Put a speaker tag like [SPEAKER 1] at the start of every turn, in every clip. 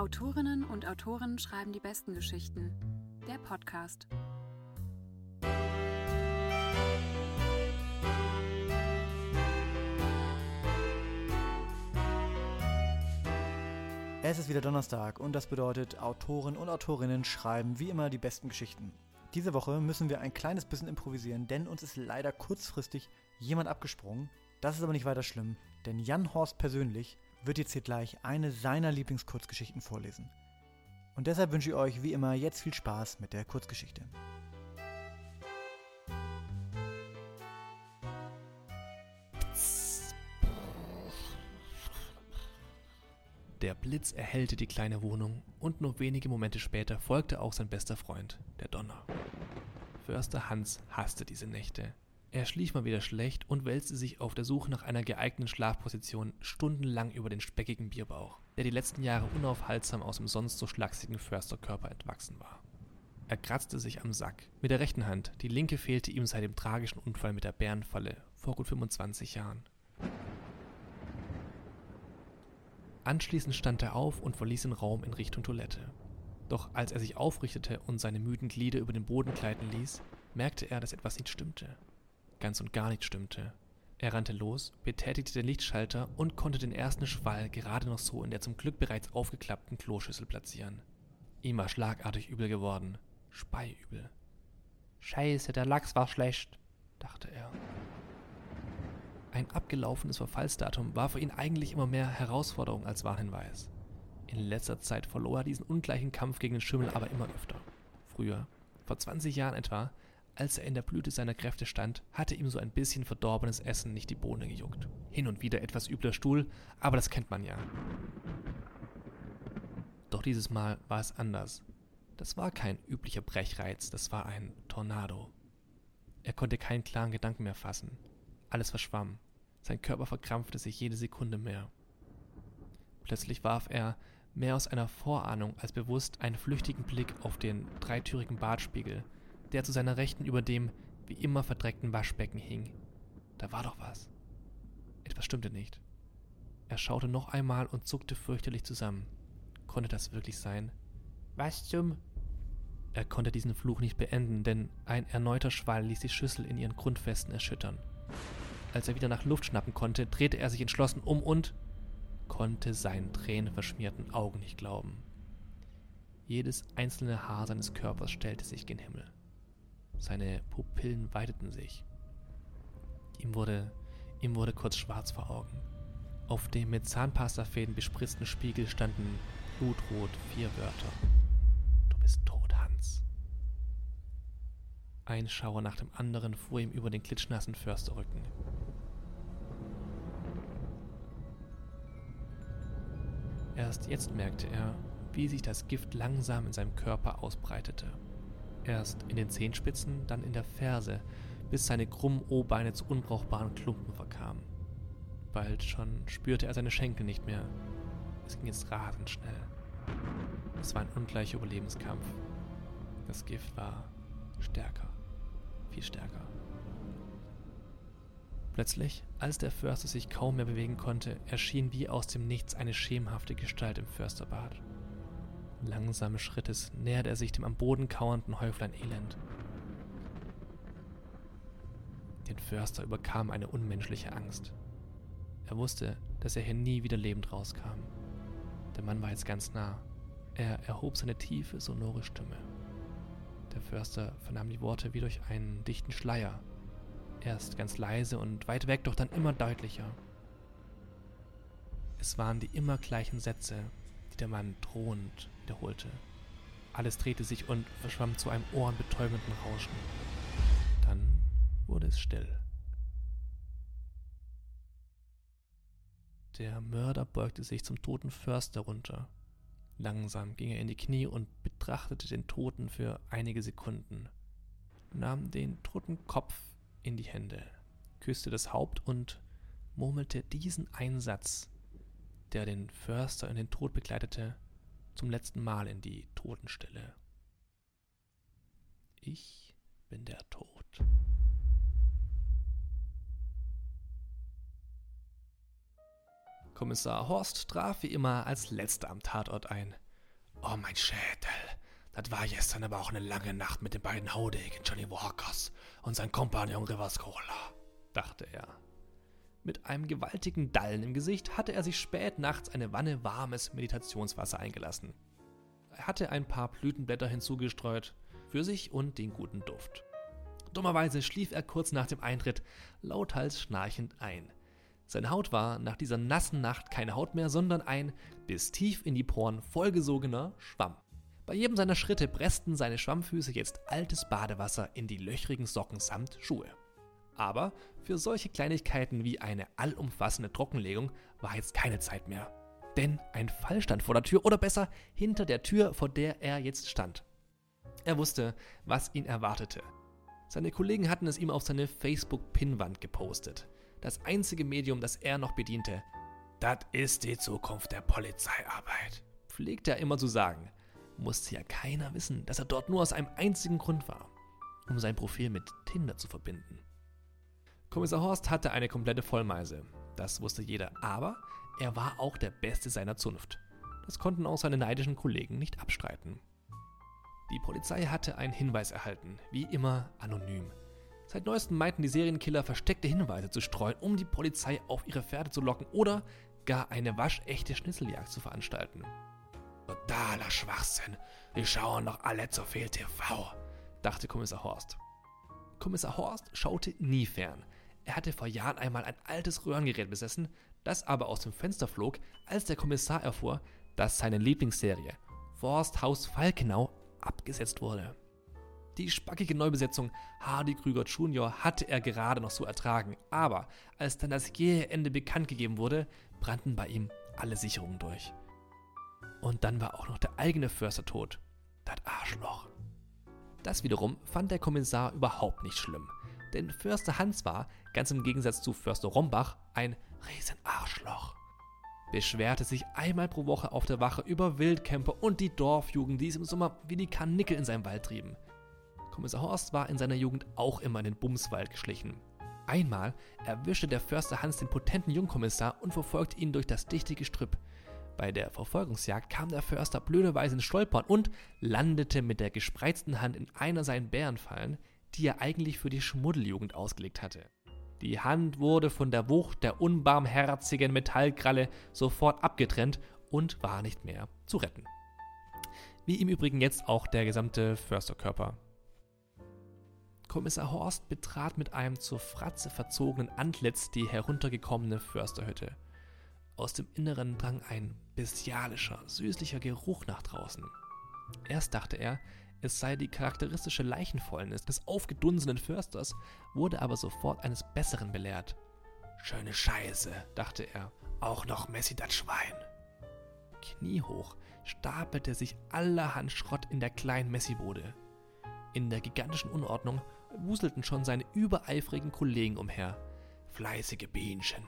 [SPEAKER 1] Autorinnen und Autoren schreiben die besten Geschichten. Der Podcast.
[SPEAKER 2] Es ist wieder Donnerstag und das bedeutet, Autoren und Autorinnen schreiben wie immer die besten Geschichten. Diese Woche müssen wir ein kleines bisschen improvisieren, denn uns ist leider kurzfristig jemand abgesprungen. Das ist aber nicht weiter schlimm, denn Jan Horst persönlich wird jetzt hier gleich eine seiner Lieblingskurzgeschichten vorlesen. Und deshalb wünsche ich euch wie immer jetzt viel Spaß mit der Kurzgeschichte.
[SPEAKER 3] Der Blitz erhellte die kleine Wohnung und nur wenige Momente später folgte auch sein bester Freund, der Donner. Förster Hans hasste diese Nächte. Er schlief mal wieder schlecht und wälzte sich auf der Suche nach einer geeigneten Schlafposition stundenlang über den speckigen Bierbauch, der die letzten Jahre unaufhaltsam aus dem sonst so schlachsigen Försterkörper entwachsen war. Er kratzte sich am Sack, mit der rechten Hand, die linke fehlte ihm seit dem tragischen Unfall mit der Bärenfalle vor gut 25 Jahren. Anschließend stand er auf und verließ den Raum in Richtung Toilette. Doch als er sich aufrichtete und seine müden Glieder über den Boden gleiten ließ, merkte er, dass etwas nicht stimmte. Ganz und gar nicht stimmte. Er rannte los, betätigte den Lichtschalter und konnte den ersten Schwall gerade noch so in der zum Glück bereits aufgeklappten Kloschüssel platzieren. Ihm war schlagartig übel geworden. Speiübel. Scheiße, der Lachs war schlecht, dachte er. Ein abgelaufenes Verfallsdatum war für ihn eigentlich immer mehr Herausforderung als Warnhinweis. In letzter Zeit verlor er diesen ungleichen Kampf gegen den Schimmel aber immer öfter. Früher, vor 20 Jahren etwa, als er in der Blüte seiner Kräfte stand, hatte ihm so ein bisschen verdorbenes Essen nicht die Bohne gejuckt. Hin und wieder etwas übler Stuhl, aber das kennt man ja. Doch dieses Mal war es anders. Das war kein üblicher Brechreiz, das war ein Tornado. Er konnte keinen klaren Gedanken mehr fassen. Alles verschwamm. Sein Körper verkrampfte sich jede Sekunde mehr. Plötzlich warf er, mehr aus einer Vorahnung als bewusst, einen flüchtigen Blick auf den dreitürigen Badspiegel, der zu seiner Rechten über dem wie immer verdreckten Waschbecken hing. Da war doch was. Etwas stimmte nicht. Er schaute noch einmal und zuckte fürchterlich zusammen. Konnte das wirklich sein? Was zum? Er konnte diesen Fluch nicht beenden, denn ein erneuter Schwall ließ die Schüssel in ihren Grundfesten erschüttern. Als er wieder nach Luft schnappen konnte, drehte er sich entschlossen um und konnte seinen tränenverschmierten Augen nicht glauben. Jedes einzelne Haar seines Körpers stellte sich gen Himmel. Seine Pupillen weiteten sich. Ihm wurde, ihm wurde kurz schwarz vor Augen. Auf dem mit Zahnpastafäden bespritzten Spiegel standen blutrot vier Wörter. Du bist tot, Hans. Ein Schauer nach dem anderen fuhr ihm über den klitschnassen Försterrücken. Erst jetzt merkte er, wie sich das Gift langsam in seinem Körper ausbreitete. Erst in den Zehenspitzen, dann in der Ferse, bis seine krummen O-Beine zu unbrauchbaren Klumpen verkamen. Bald schon spürte er seine Schenkel nicht mehr. Es ging jetzt rasend schnell. Es war ein ungleicher Überlebenskampf. Das Gift war stärker, viel stärker. Plötzlich, als der Förster sich kaum mehr bewegen konnte, erschien wie aus dem Nichts eine schemenhafte Gestalt im Försterbad. Langsamen Schrittes näherte er sich dem am Boden kauernden Häuflein Elend. Den Förster überkam eine unmenschliche Angst. Er wusste, dass er hier nie wieder lebend rauskam. Der Mann war jetzt ganz nah. Er erhob seine tiefe, sonore Stimme. Der Förster vernahm die Worte wie durch einen dichten Schleier, Erst ganz leise und weit weg, doch dann immer deutlicher. Es waren die immer gleichen Sätze, der Mann drohend wiederholte. Alles drehte sich und verschwamm zu einem ohrenbetäubenden Rauschen. Dann wurde es still. Der Mörder beugte sich zum toten Förster runter. Langsam ging er in die Knie und betrachtete den Toten für einige Sekunden, nahm den toten Kopf in die Hände, küsste das Haupt und murmelte diesen Einsatz, der den Förster in den Tod begleitete, zum letzten Mal in die Totenstille. Ich bin der Tod. Kommissar Horst traf wie immer als letzter am Tatort ein. Oh, mein Schädel. Das war gestern aber auch eine lange Nacht mit den beiden Haudegen Johnny Walkers und sein Kompagnon Rivers Cola, dachte er. Mit einem gewaltigen Dallen im Gesicht hatte er sich spät nachts eine Wanne warmes Meditationswasser eingelassen. Er hatte ein paar Blütenblätter hinzugestreut, für sich und den guten Duft. Dummerweise schlief er kurz nach dem Eintritt lauthals schnarchend ein. Seine Haut war nach dieser nassen Nacht keine Haut mehr, sondern ein bis tief in die Poren vollgesogener Schwamm. Bei jedem seiner Schritte pressten seine Schwammfüße jetzt altes Badewasser in die löchrigen Socken samt Schuhe. Aber für solche Kleinigkeiten wie eine allumfassende Trockenlegung war jetzt keine Zeit mehr. Denn ein Fall stand vor der Tür oder besser hinter der Tür, vor der er jetzt stand. Er wusste, was ihn erwartete. Seine Kollegen hatten es ihm auf seine Facebook-Pinnwand gepostet. Das einzige Medium, das er noch bediente. Das ist die Zukunft der Polizeiarbeit, pflegte er immer zu sagen. Musste ja keiner wissen, dass er dort nur aus einem einzigen Grund war, um sein Profil mit Tinder zu verbinden. Kommissar Horst hatte eine komplette Vollmeise, das wusste jeder, aber er war auch der Beste seiner Zunft. Das konnten auch seine neidischen Kollegen nicht abstreiten. Die Polizei hatte einen Hinweis erhalten, wie immer anonym. Seit neuestem meinten die Serienkiller versteckte Hinweise zu streuen, um die Polizei auf ihre Pferde zu locken oder gar eine waschechte Schnitzeljagd zu veranstalten. Totaler Schwachsinn. Wir schauen doch alle zu viel TV, dachte Kommissar Horst. Kommissar Horst schaute nie fern. Er hatte vor Jahren einmal ein altes Röhrengerät besessen, das aber aus dem Fenster flog, als der Kommissar erfuhr, dass seine Lieblingsserie Forsthaus Falkenau abgesetzt wurde. Die spackige Neubesetzung Hardy Krüger Jr. hatte er gerade noch so ertragen, aber als dann das jähe Ende bekannt gegeben wurde, brannten bei ihm alle Sicherungen durch. Und dann war auch noch der eigene Förster tot. Das Arschloch. Das wiederum fand der Kommissar überhaupt nicht schlimm. Denn Förster Hans war, ganz im Gegensatz zu Förster Rombach, ein Riesenarschloch beschwerte sich einmal pro Woche auf der Wache über Wildcamper und die Dorfjugend, die es im Sommer wie die Karnickel in seinem Wald trieben. Kommissar Horst war in seiner Jugend auch immer in den Bumswald geschlichen. Einmal erwischte der Förster Hans den potenten Jungkommissar und verfolgte ihn durch das dichte Gestrüpp. Bei der Verfolgungsjagd kam der Förster blöderweise ins Stolpern und landete mit der gespreizten Hand in einer seiner Bärenfallen, die er eigentlich für die Schmuddeljugend ausgelegt hatte. Die Hand wurde von der Wucht der unbarmherzigen Metallkralle sofort abgetrennt und war nicht mehr zu retten. Wie im Übrigen jetzt auch der gesamte Försterkörper. Kommissar Horst betrat mit einem zur Fratze verzogenen Antlitz die heruntergekommene Försterhütte. Aus dem Inneren drang ein bestialischer, süßlicher Geruch nach draußen. Erst dachte er, es sei die charakteristische Leichenfäulnis des aufgedunsenen Försters, wurde aber sofort eines Besseren belehrt. Schöne Scheiße, dachte er, auch noch Messi das Schwein. Kniehoch stapelte sich allerhand Schrott in der kleinen Messibude. In der gigantischen Unordnung wuselten schon seine übereifrigen Kollegen umher. Fleißige Bienchen,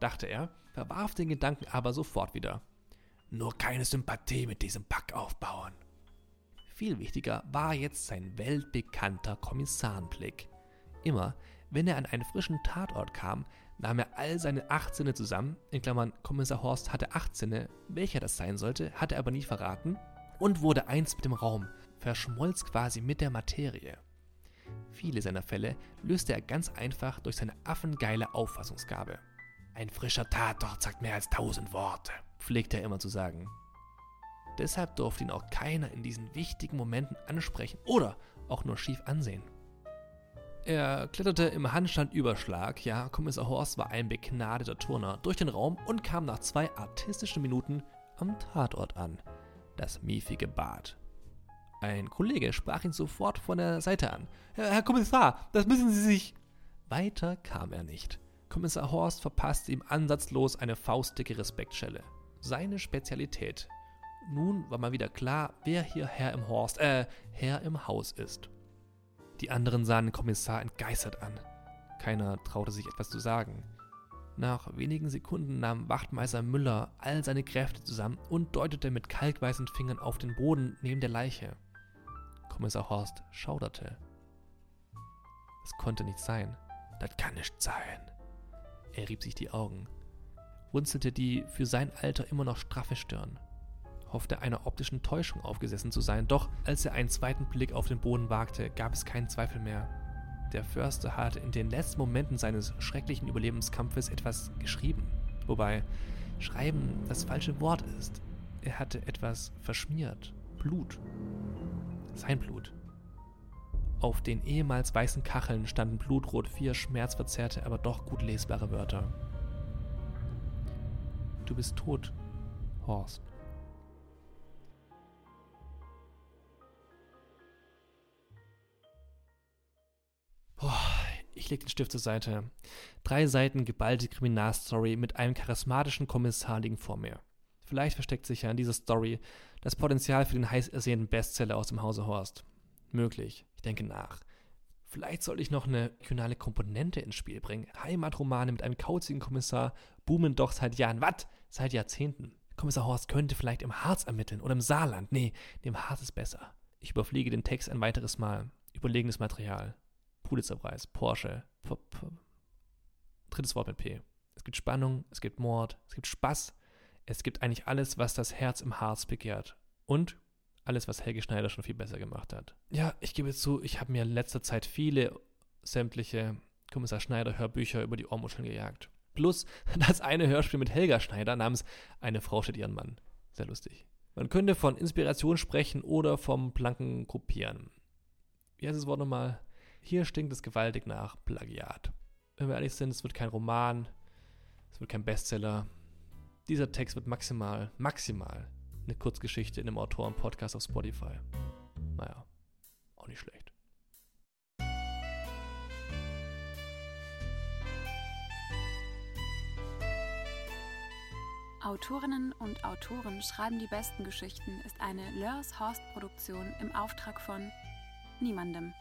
[SPEAKER 3] dachte er, verwarf den Gedanken aber sofort wieder. Nur keine Sympathie mit diesem Pack aufbauen. Viel wichtiger war jetzt sein weltbekannter Kommissarenblick. Immer, wenn er an einen frischen Tatort kam, nahm er all seine acht Sinne zusammen, in Klammern Kommissar Horst hatte acht Sinne, welcher das sein sollte, hatte er aber nie verraten, und wurde eins mit dem Raum, verschmolz quasi mit der Materie. Viele seiner Fälle löste er ganz einfach durch seine affengeile Auffassungsgabe. Ein frischer Tatort sagt mehr als tausend Worte, pflegte er immer zu sagen. Deshalb durfte ihn auch keiner in diesen wichtigen Momenten ansprechen oder auch nur schief ansehen. Er kletterte im Handstandüberschlag, ja, Kommissar Horst war ein begnadeter Turner, durch den Raum und kam nach zwei artistischen Minuten am Tatort an. Das miefige Bad. Ein Kollege sprach ihn sofort von der Seite an. Herr Kommissar, das müssen Sie sich. Weiter kam er nicht. Kommissar Horst verpasste ihm ansatzlos eine faustdicke Respektschelle. Seine Spezialität, nun war mal wieder klar, wer hier Herr im Horst, äh, Herr im Haus ist. Die anderen sahen den Kommissar entgeistert an. Keiner traute sich etwas zu sagen. Nach wenigen Sekunden nahm Wachtmeister Müller all seine Kräfte zusammen und deutete mit kalkweißen Fingern auf den Boden neben der Leiche. Kommissar Horst schauderte. Es konnte nicht sein. Das kann nicht sein. Er rieb sich die Augen, runzelte die für sein Alter immer noch straffe Stirn. Hoffte einer optischen Täuschung aufgesessen zu sein, doch als er einen zweiten Blick auf den Boden wagte, gab es keinen Zweifel mehr. Der Förster hatte in den letzten Momenten seines schrecklichen Überlebenskampfes etwas geschrieben. Wobei Schreiben das falsche Wort ist. Er hatte etwas verschmiert. Blut. Sein Blut. Auf den ehemals weißen Kacheln standen blutrot vier schmerzverzerrte, aber doch gut lesbare Wörter. Du bist tot, Horst. Ich leg den Stift zur Seite. Drei Seiten geballte Kriminalstory mit einem charismatischen Kommissar liegen vor mir. Vielleicht versteckt sich ja in dieser Story das Potenzial für den heiß ersehnten Bestseller aus dem Hause Horst. Möglich. Ich denke nach. Vielleicht sollte ich noch eine regionale Komponente ins Spiel bringen. Heimatromane mit einem kauzigen Kommissar boomen doch seit Jahren. Was? Seit Jahrzehnten. Kommissar Horst könnte vielleicht im Harz ermitteln oder im Saarland. Nee, dem Harz ist besser. Ich überfliege den Text ein weiteres Mal. Überlegenes Material. Pulitzerpreis, Porsche. P -p Drittes Wort mit P. Es gibt Spannung, es gibt Mord, es gibt Spaß. Es gibt eigentlich alles, was das Herz im Harz begehrt. Und alles, was Helge Schneider schon viel besser gemacht hat. Ja, ich gebe zu, ich habe mir in letzter Zeit viele sämtliche Kommissar Schneider Hörbücher über die Ohrmuscheln gejagt. Plus das eine Hörspiel mit Helga Schneider namens Eine Frau steht ihren Mann. Sehr lustig. Man könnte von Inspiration sprechen oder vom blanken Kopieren. Wie heißt das Wort nochmal? Hier stinkt es gewaltig nach Plagiat. Wenn wir ehrlich sind, es wird kein Roman, es wird kein Bestseller. Dieser Text wird maximal, maximal eine Kurzgeschichte in einem Autoren-Podcast auf Spotify. Naja, auch nicht schlecht.
[SPEAKER 1] Autorinnen und Autoren schreiben die besten Geschichten ist eine Lörs Horst Produktion im Auftrag von niemandem.